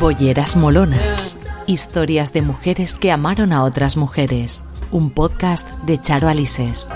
Bolleras Molonas. Historias de mujeres que amaron a otras mujeres. Un podcast de Charo Alises.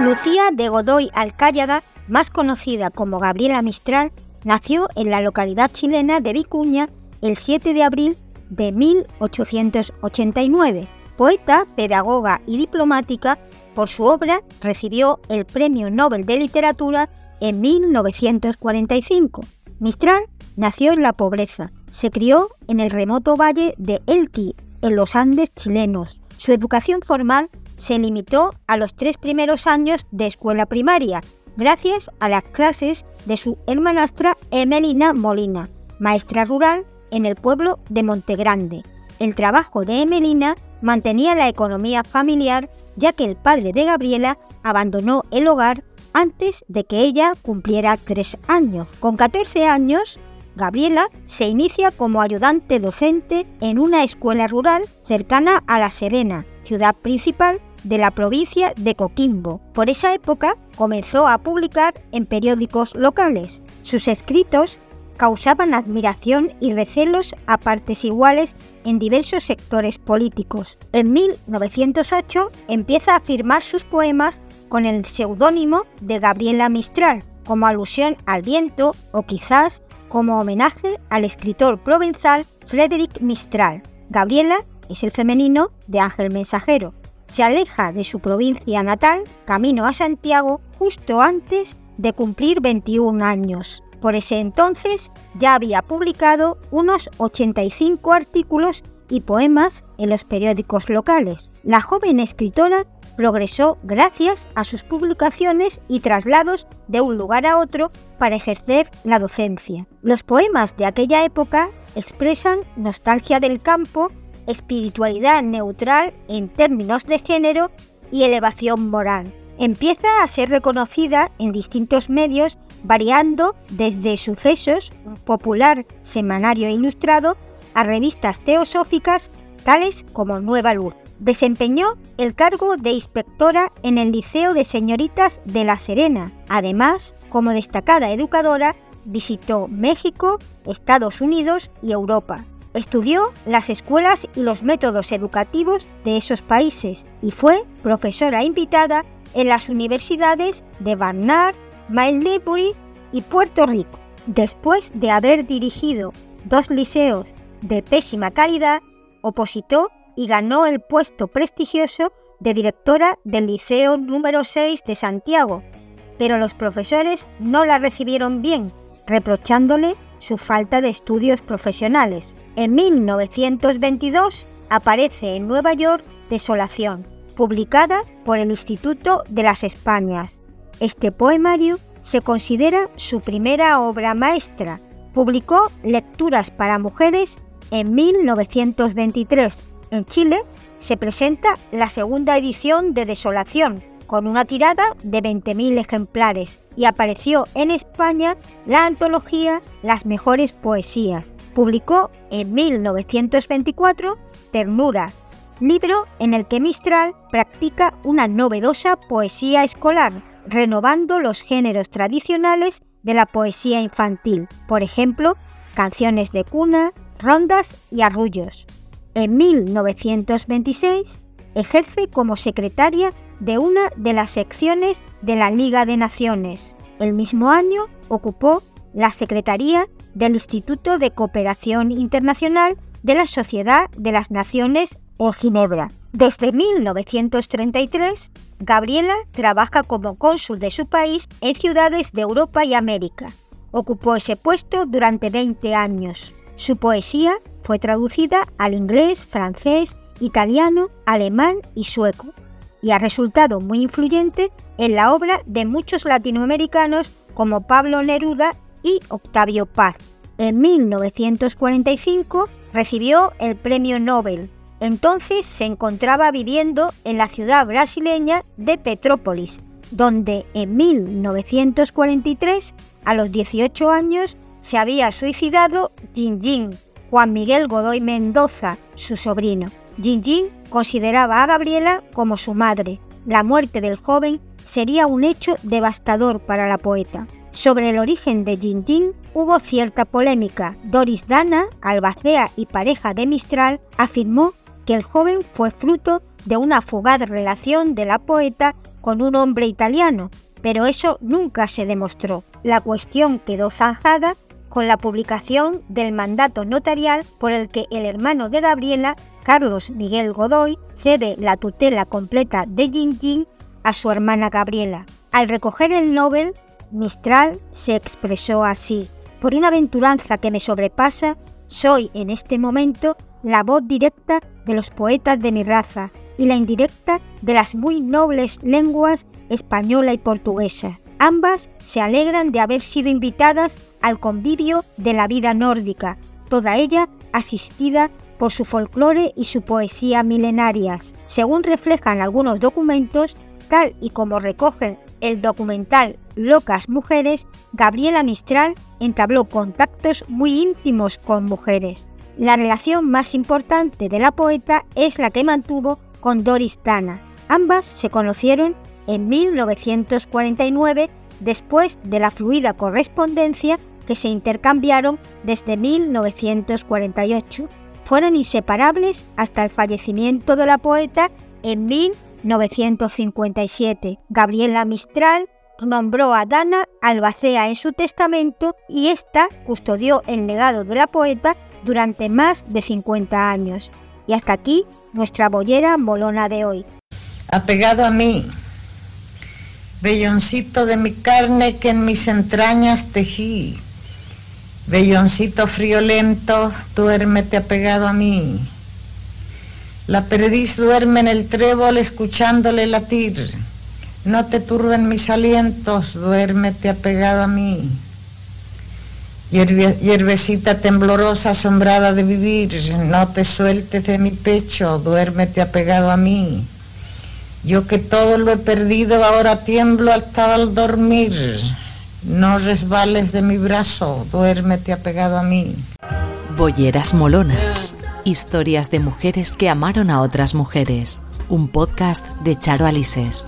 Lucía de Godoy Alcáyaga, más conocida como Gabriela Mistral, nació en la localidad chilena de Vicuña el 7 de abril de 1889. Poeta, pedagoga y diplomática, por su obra recibió el Premio Nobel de Literatura en 1945. Mistral nació en la pobreza. Se crió en el remoto valle de Elqui, en los Andes chilenos. Su educación formal se limitó a los tres primeros años de escuela primaria, gracias a las clases de su hermanastra Emelina Molina, maestra rural en el pueblo de Montegrande. El trabajo de Emelina mantenía la economía familiar ya que el padre de Gabriela abandonó el hogar antes de que ella cumpliera tres años. Con 14 años, Gabriela se inicia como ayudante docente en una escuela rural cercana a La Serena, ciudad principal de la provincia de Coquimbo. Por esa época comenzó a publicar en periódicos locales. Sus escritos causaban admiración y recelos a partes iguales en diversos sectores políticos. En 1908 empieza a firmar sus poemas con el seudónimo de Gabriela Mistral, como alusión al viento o quizás como homenaje al escritor provenzal Frédéric Mistral. Gabriela es el femenino de Ángel Mensajero. Se aleja de su provincia natal, camino a Santiago, justo antes de cumplir 21 años. Por ese entonces ya había publicado unos 85 artículos y poemas en los periódicos locales. La joven escritora progresó gracias a sus publicaciones y traslados de un lugar a otro para ejercer la docencia. Los poemas de aquella época expresan nostalgia del campo, espiritualidad neutral en términos de género y elevación moral. Empieza a ser reconocida en distintos medios variando desde Sucesos, un popular semanario ilustrado, a revistas teosóficas tales como Nueva Luz. Desempeñó el cargo de inspectora en el Liceo de Señoritas de La Serena. Además, como destacada educadora, visitó México, Estados Unidos y Europa. Estudió las escuelas y los métodos educativos de esos países y fue profesora invitada en las universidades de Barnard, Middlebury y Puerto Rico. Después de haber dirigido dos liceos de pésima calidad, opositó y ganó el puesto prestigioso de directora del Liceo número 6 de Santiago, pero los profesores no la recibieron bien, reprochándole su falta de estudios profesionales. En 1922 aparece en Nueva York Desolación, publicada por el Instituto de las Españas. Este poemario se considera su primera obra maestra. Publicó Lecturas para Mujeres en 1923. En Chile se presenta la segunda edición de Desolación, con una tirada de 20.000 ejemplares, y apareció en España la antología Las mejores poesías. Publicó en 1924 Ternura, libro en el que Mistral practica una novedosa poesía escolar, renovando los géneros tradicionales de la poesía infantil, por ejemplo, canciones de cuna, rondas y arrullos. En 1926 ejerce como secretaria de una de las secciones de la Liga de Naciones. El mismo año ocupó la secretaría del Instituto de Cooperación Internacional de la Sociedad de las Naciones en Ginebra. Desde 1933, Gabriela trabaja como cónsul de su país en ciudades de Europa y América. Ocupó ese puesto durante 20 años. Su poesía fue traducida al inglés, francés, italiano, alemán y sueco, y ha resultado muy influyente en la obra de muchos latinoamericanos como Pablo Neruda y Octavio Paz. En 1945 recibió el Premio Nobel entonces se encontraba viviendo en la ciudad brasileña de Petrópolis, donde en 1943, a los 18 años, se había suicidado Jin Juan Miguel Godoy Mendoza, su sobrino. Jin consideraba a Gabriela como su madre. La muerte del joven sería un hecho devastador para la poeta. Sobre el origen de Jin Jin hubo cierta polémica. Doris Dana, albacea y pareja de Mistral, afirmó que el joven fue fruto de una fugaz relación de la poeta con un hombre italiano, pero eso nunca se demostró. La cuestión quedó zanjada con la publicación del mandato notarial por el que el hermano de Gabriela, Carlos Miguel Godoy, cede la tutela completa de Jin Jin a su hermana Gabriela. Al recoger el Nobel, Mistral se expresó así, por una aventuranza que me sobrepasa, soy en este momento la voz directa de los poetas de mi raza y la indirecta de las muy nobles lenguas española y portuguesa. Ambas se alegran de haber sido invitadas al convivio de la vida nórdica, toda ella asistida por su folclore y su poesía milenarias. Según reflejan algunos documentos, tal y como recoge el documental Locas Mujeres, Gabriela Mistral entabló contactos muy íntimos con mujeres. La relación más importante de la poeta es la que mantuvo con Doris Tana. Ambas se conocieron en 1949 después de la fluida correspondencia que se intercambiaron desde 1948. Fueron inseparables hasta el fallecimiento de la poeta en 1957. Gabriela Mistral nombró a Dana albacea en su testamento y ésta custodió el legado de la poeta durante más de 50 años. Y hasta aquí nuestra bollera molona de hoy. Apegado a mí, velloncito de mi carne que en mis entrañas tejí, velloncito friolento, duérmete apegado a mí. La perdiz duerme en el trébol escuchándole latir no te turben mis alientos, duérmete apegado a mí. Hierbecita temblorosa, asombrada de vivir, no te sueltes de mi pecho, duérmete apegado a mí. Yo que todo lo he perdido, ahora tiemblo hasta al dormir. No resbales de mi brazo, duérmete apegado a mí. Bolleras Molonas. Historias de mujeres que amaron a otras mujeres. Un podcast de Charo Alises.